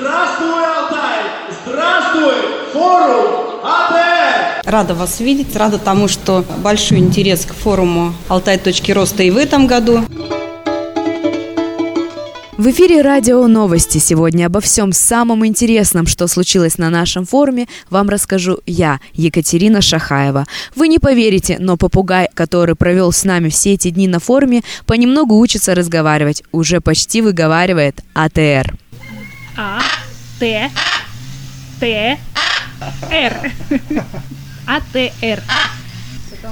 Здравствуй, Алтай! Здравствуй, форум АТР! Рада вас видеть, рада тому, что большой интерес к форуму «Алтай. Точки роста» и в этом году. В эфире радио «Новости». Сегодня обо всем самом интересном, что случилось на нашем форуме, вам расскажу я, Екатерина Шахаева. Вы не поверите, но попугай, который провел с нами все эти дни на форуме, понемногу учится разговаривать, уже почти выговаривает АТР. А, Т, Т, Р. АТР.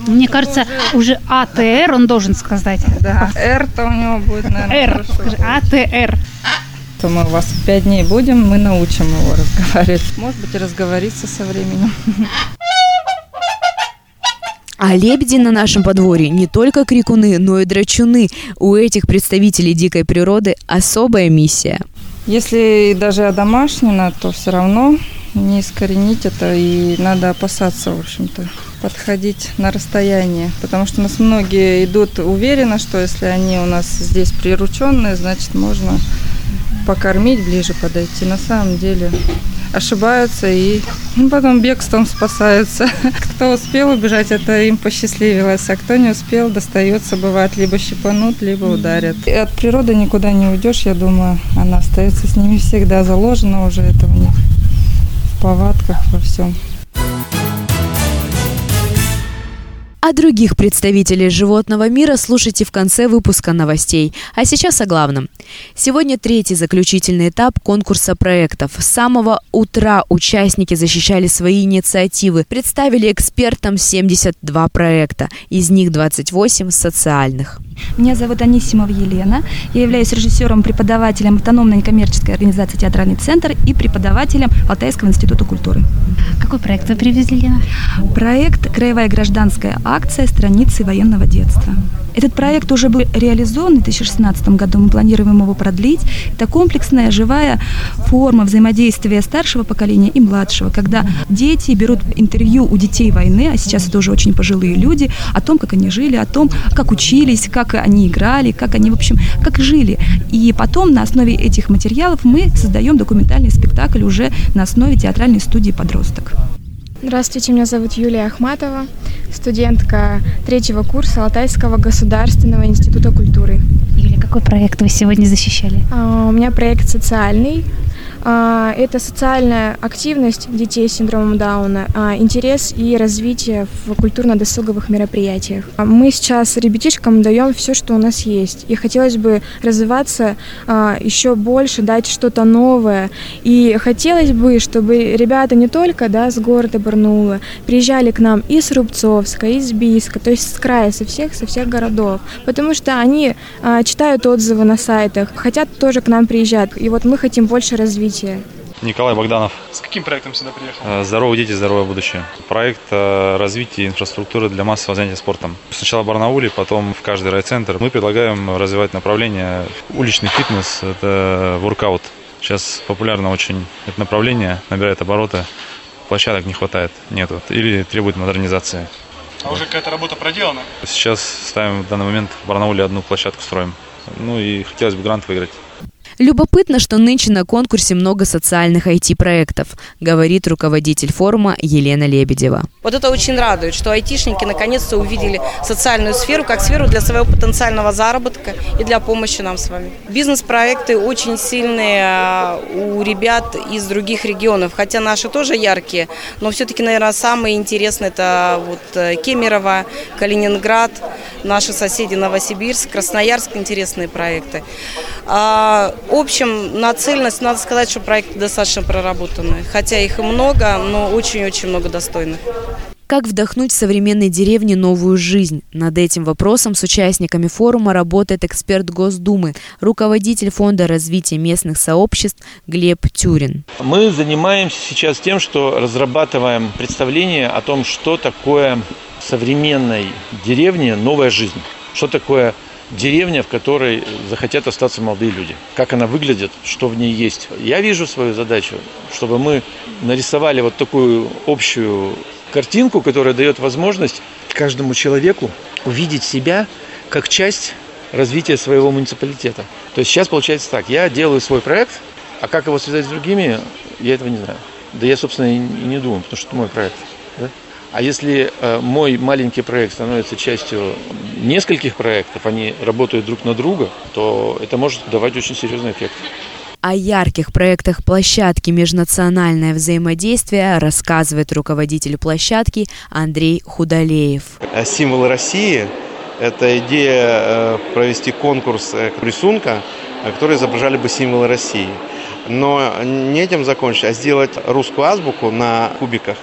Мне кажется, уже АТР он должен сказать. Да, Р-то у него будет, наверное, Р. АТР. То мы у вас пять дней будем, мы научим его разговаривать. Может быть, и разговориться со временем. А лебеди на нашем подворье не только крикуны, но и драчуны. У этих представителей дикой природы особая миссия. Если даже одомашнено, то все равно не искоренить это, и надо опасаться, в общем-то, подходить на расстояние. Потому что у нас многие идут уверенно, что если они у нас здесь прирученные, значит, можно покормить, ближе подойти. На самом деле ошибаются и ну, потом бегством спасаются. Кто успел убежать, это им посчастливилось, а кто не успел, достается, бывает, либо щипанут, либо ударят. И от природы никуда не уйдешь, я думаю, она остается с ними всегда заложена уже это у них в повадках, во всем. А других представителей животного мира слушайте в конце выпуска новостей. А сейчас о главном. Сегодня третий заключительный этап конкурса проектов. С самого утра участники защищали свои инициативы, представили экспертам 72 проекта, из них 28 социальных. Меня зовут Анисимова Елена. Я являюсь режиссером, преподавателем автономной некоммерческой организации «Театральный центр» и преподавателем Алтайского института культуры. Какой проект вы привезли, Лена? Проект «Краевая гражданская акция. Страницы военного детства». Этот проект уже был реализован в 2016 году. Мы планируем его продлить. Это комплексная, живая форма взаимодействия старшего поколения и младшего, когда дети берут интервью у детей войны, а сейчас это уже очень пожилые люди, о том, как они жили, о том, как учились, как они играли, как они, в общем, как жили. И потом на основе этих материалов мы создаем документальный спектакль уже на основе театральной студии «Подросток». Здравствуйте, меня зовут Юлия Ахматова, студентка третьего курса Алтайского государственного института культуры. Юля, какой проект вы сегодня защищали? А, У меня проект социальный. А, Это социальная активность детей с синдромом Дауна, а, интерес и развитие в культурно-досуговых мероприятиях. А Мы сейчас ребятишкам даем все, что у нас есть. И хотелось бы развиваться еще больше, дать что-то новое. И хотелось бы, чтобы ребята не только да, с города Барнаула приезжали к нам и с Рубцовска, и с Бийска, то есть с края, со всех, со всех городов. Потому что они читают отзывы на сайтах, хотят тоже к нам приезжать. И вот мы хотим больше развития. Николай Богданов. С каким проектом сюда приехал? Э, Здоровые дети, здоровое будущее. Проект э, развития инфраструктуры для массового занятия спортом. Сначала в Барнауле, потом в каждый райцентр. Мы предлагаем развивать направление уличный фитнес, это воркаут. Сейчас популярно очень это направление, набирает обороты. Площадок не хватает, нету. Или требует модернизации. А уже какая-то работа проделана? Сейчас ставим в данный момент в Барнауле одну площадку строим. Ну и хотелось бы грант выиграть. Любопытно, что нынче на конкурсе много социальных IT-проектов, говорит руководитель форума Елена Лебедева. Вот это очень радует, что айтишники наконец-то увидели социальную сферу как сферу для своего потенциального заработка и для помощи нам с вами. Бизнес-проекты очень сильные а, у ребят из других регионов, хотя наши тоже яркие, но все-таки, наверное, самые интересные это вот э, Кемерово, Калининград, наши соседи Новосибирск, Красноярск, интересные проекты. В общем, нацеленность, надо сказать, что проекты достаточно проработаны, хотя их и много, но очень-очень много достойных. Как вдохнуть в современной деревне новую жизнь? Над этим вопросом с участниками форума работает эксперт Госдумы, руководитель Фонда развития местных сообществ Глеб Тюрин. Мы занимаемся сейчас тем, что разрабатываем представление о том, что такое современной деревне новая жизнь. Что такое деревня, в которой захотят остаться молодые люди. Как она выглядит, что в ней есть. Я вижу свою задачу, чтобы мы нарисовали вот такую общую картинку, которая дает возможность каждому человеку увидеть себя как часть развития своего муниципалитета. То есть сейчас получается так, я делаю свой проект, А как его связать с другими, я этого не знаю. Да я, собственно, и не думаю, потому что это мой проект. Да? А если э, мой маленький проект становится частью нескольких проектов, они работают друг на друга, то это может давать очень серьезный эффект. О ярких проектах площадки «Межнациональное взаимодействие» рассказывает руководитель площадки Андрей Худалеев. Символы России – это идея провести конкурс рисунка, которые изображали бы символы России. Но не этим закончить, а сделать русскую азбуку на кубиках.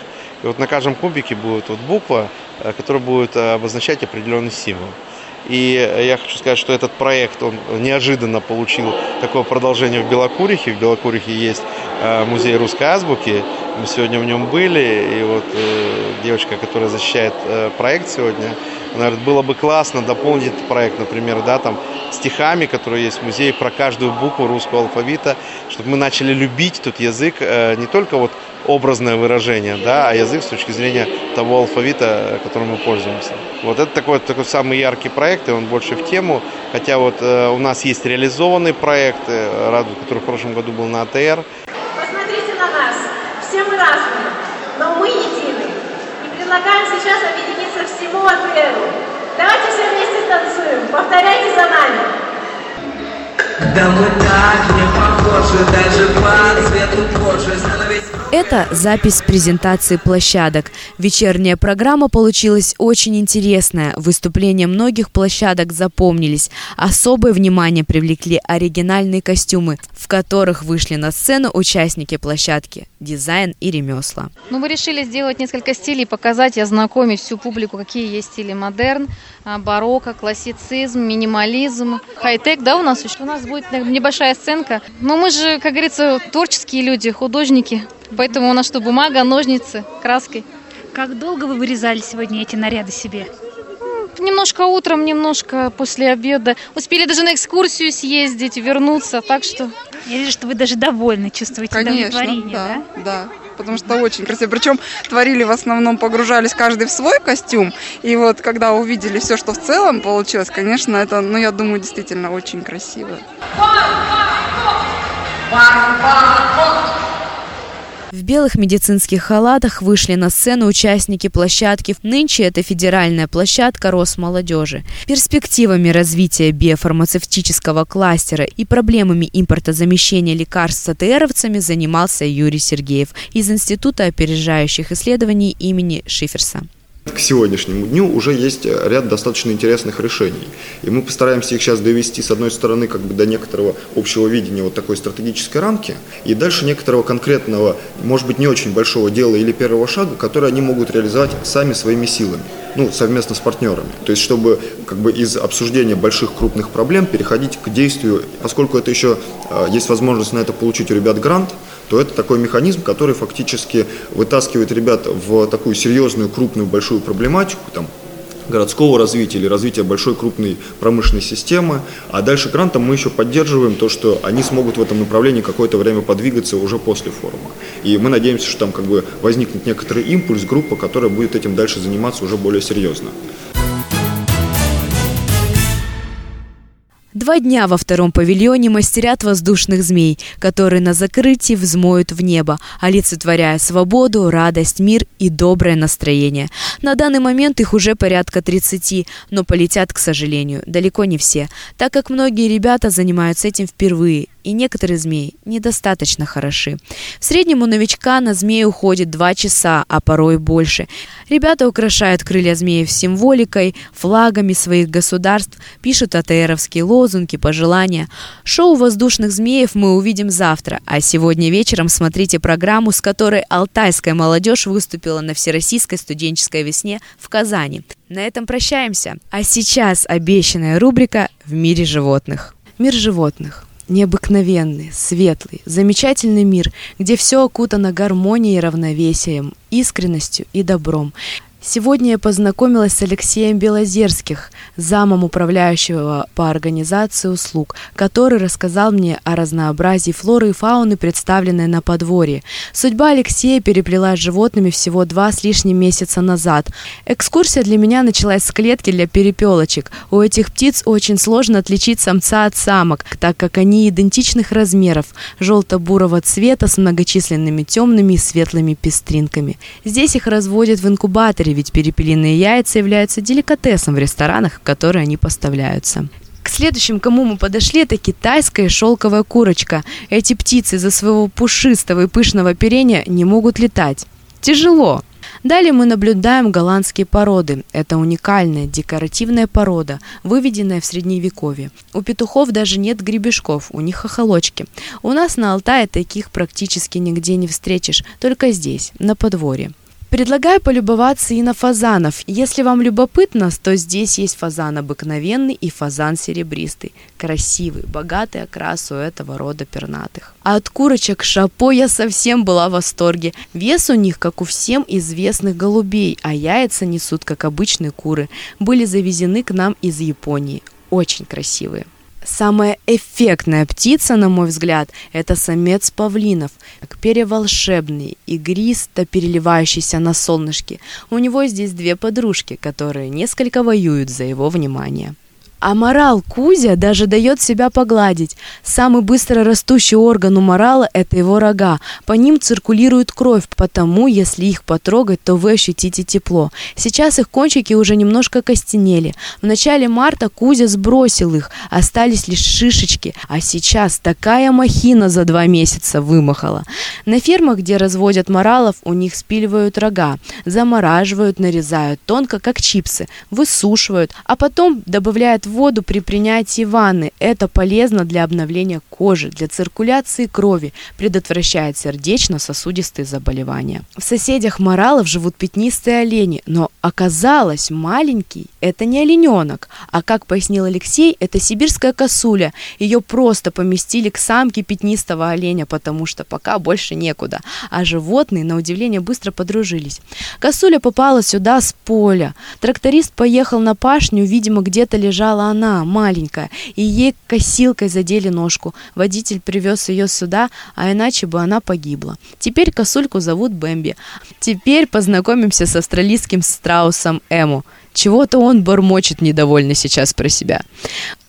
И вот на каждом кубике будет вот буква, которая будет обозначать определенный символ. И я хочу сказать, что этот проект, он неожиданно получил такое продолжение в Белокурихе. В Белокурихе есть музей русской азбуки. Мы сегодня в нем были. И вот девочка, которая защищает проект сегодня, говорит, было бы классно дополнить этот проект, например, да, там, стихами, которые есть в музее, про каждую букву русского алфавита, чтобы мы начали любить тот язык, не только вот образное выражение, да, а язык с точки зрения того алфавита, которым мы пользуемся. Вот это такой, такой самый яркий проект, и он больше в тему. Хотя вот э, у нас есть реализованный проект, э, который в прошлом году был на АТР. Посмотрите на нас, все мы разные, но мы едины. И предлагаем сейчас объединиться всему АТРу. Давайте все вместе танцуем, повторяйте за нами. Да мы так не похожи, даже по цвету кожи становись... Это запись презентации площадок. Вечерняя программа получилась очень интересная. Выступления многих площадок запомнились. Особое внимание привлекли оригинальные костюмы, в которых вышли на сцену участники площадки «Дизайн и ремесла». Ну, мы решили сделать несколько стилей, показать и ознакомить всю публику, какие есть стили модерн, барокко, классицизм, минимализм, хай-тек, да, у нас еще? У нас будет небольшая сценка. Но мы же, как говорится, творческие люди, художники. Поэтому у нас что, бумага, ножницы, краской. Как долго вы вырезали сегодня эти наряды себе? Немножко утром, немножко после обеда. Успели даже на экскурсию съездить, вернуться, так что... Я вижу, что вы даже довольны, чувствуете Конечно, удовлетворение, да, да? да потому что очень красиво. Причем творили в основном, погружались каждый в свой костюм. И вот когда увидели все, что в целом получилось, конечно, это, ну, я думаю, действительно очень красиво. В белых медицинских халатах вышли на сцену участники площадки. Нынче это федеральная площадка Росмолодежи. Перспективами развития биофармацевтического кластера и проблемами импортозамещения лекарств с АТРовцами занимался Юрий Сергеев из Института опережающих исследований имени Шиферса. К сегодняшнему дню уже есть ряд достаточно интересных решений. И мы постараемся их сейчас довести, с одной стороны, как бы до некоторого общего видения вот такой стратегической рамки, и дальше некоторого конкретного, может быть, не очень большого дела или первого шага, который они могут реализовать сами своими силами, ну, совместно с партнерами. То есть, чтобы как бы из обсуждения больших крупных проблем переходить к действию, поскольку это еще есть возможность на это получить у ребят грант, то это такой механизм, который фактически вытаскивает ребят в такую серьезную, крупную, большую проблематику, там, городского развития или развития большой крупной промышленной системы. А дальше грантом мы еще поддерживаем то, что они смогут в этом направлении какое-то время подвигаться уже после форума. И мы надеемся, что там как бы возникнет некоторый импульс, группа, которая будет этим дальше заниматься уже более серьезно. Два дня во втором павильоне мастерят воздушных змей, которые на закрытии взмоют в небо, олицетворяя свободу, радость, мир и доброе настроение. На данный момент их уже порядка 30, но полетят, к сожалению, далеко не все, так как многие ребята занимаются этим впервые и некоторые змеи недостаточно хороши. В среднем у новичка на змеи уходит 2 часа, а порой больше. Ребята украшают крылья змеев символикой, флагами своих государств, пишут АТРовские лозунги, пожелания. Шоу воздушных змеев мы увидим завтра, а сегодня вечером смотрите программу, с которой алтайская молодежь выступила на Всероссийской студенческой весне в Казани. На этом прощаемся. А сейчас обещанная рубрика «В мире животных». Мир животных необыкновенный, светлый, замечательный мир, где все окутано гармонией равновесием, искренностью и добром. Сегодня я познакомилась с Алексеем Белозерских, замом управляющего по организации услуг, который рассказал мне о разнообразии флоры и фауны, представленной на подворье. Судьба Алексея переплелась с животными всего два с лишним месяца назад. Экскурсия для меня началась с клетки для перепелочек. У этих птиц очень сложно отличить самца от самок, так как они идентичных размеров, желто-бурого цвета с многочисленными темными и светлыми пестринками. Здесь их разводят в инкубаторе, ведь перепелиные яйца являются деликатесом в ресторанах, в которые они поставляются. К следующим, кому мы подошли, это китайская шелковая курочка. Эти птицы из-за своего пушистого и пышного оперения не могут летать. Тяжело. Далее мы наблюдаем голландские породы. Это уникальная декоративная порода, выведенная в средневековье. У петухов даже нет гребешков, у них хохолочки. У нас на Алтае таких практически нигде не встретишь, только здесь, на подворье. Предлагаю полюбоваться и на фазанов. Если вам любопытно, то здесь есть фазан обыкновенный и фазан серебристый. Красивый, богатый окрас у этого рода пернатых. А от курочек шапо я совсем была в восторге. Вес у них, как у всем известных голубей, а яйца несут, как обычные куры. Были завезены к нам из Японии. Очень красивые. Самая эффектная птица, на мой взгляд, это самец павлинов, как переволшебный, игристо переливающийся на солнышке. У него здесь две подружки, которые несколько воюют за его внимание. А морал Кузя даже дает себя погладить. Самый быстро растущий орган у морала – это его рога. По ним циркулирует кровь, потому если их потрогать, то вы ощутите тепло. Сейчас их кончики уже немножко костенели. В начале марта Кузя сбросил их, остались лишь шишечки. А сейчас такая махина за два месяца вымахала. На фермах, где разводят моралов, у них спиливают рога, замораживают, нарезают тонко, как чипсы, высушивают, а потом добавляют в воду при принятии ванны. Это полезно для обновления кожи, для циркуляции крови, предотвращает сердечно-сосудистые заболевания. В соседях моралов живут пятнистые олени, но оказалось, маленький – это не олененок, а, как пояснил Алексей, это сибирская косуля. Ее просто поместили к самке пятнистого оленя, потому что пока больше некуда. А животные, на удивление, быстро подружились. Косуля попала сюда с поля. Тракторист поехал на пашню, видимо, где-то лежала она, маленькая, и ей косилкой задели ножку. Водитель привез ее сюда, а иначе бы она погибла. Теперь косульку зовут Бэмби. Теперь познакомимся с австралийским страусом Эму. Чего-то он бормочет недовольно сейчас про себя.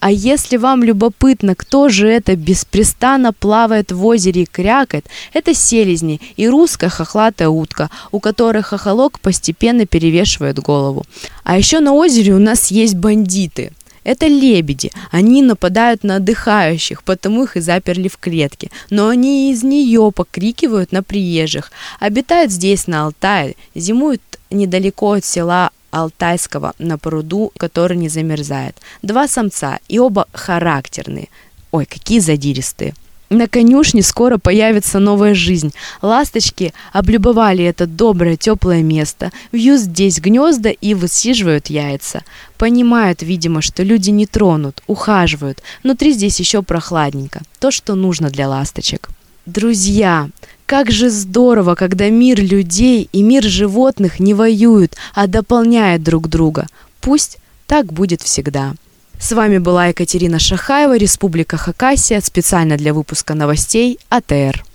А если вам любопытно, кто же это беспрестанно плавает в озере и крякает, это селезни и русская хохлатая утка, у которой хохолок постепенно перевешивает голову. А еще на озере у нас есть бандиты – это лебеди. Они нападают на отдыхающих, потому их и заперли в клетке. Но они из нее покрикивают на приезжих. Обитают здесь, на Алтае, зимуют недалеко от села Алтайского на пруду, который не замерзает. Два самца, и оба характерные. Ой, какие задиристые. На конюшне скоро появится новая жизнь. Ласточки облюбовали это доброе, теплое место, вьют здесь гнезда и высиживают яйца. Понимают, видимо, что люди не тронут, ухаживают. Внутри здесь еще прохладненько. То, что нужно для ласточек. Друзья, как же здорово, когда мир людей и мир животных не воюют, а дополняют друг друга. Пусть так будет всегда. С вами была Екатерина Шахаева, Республика Хакасия, специально для выпуска новостей АТР.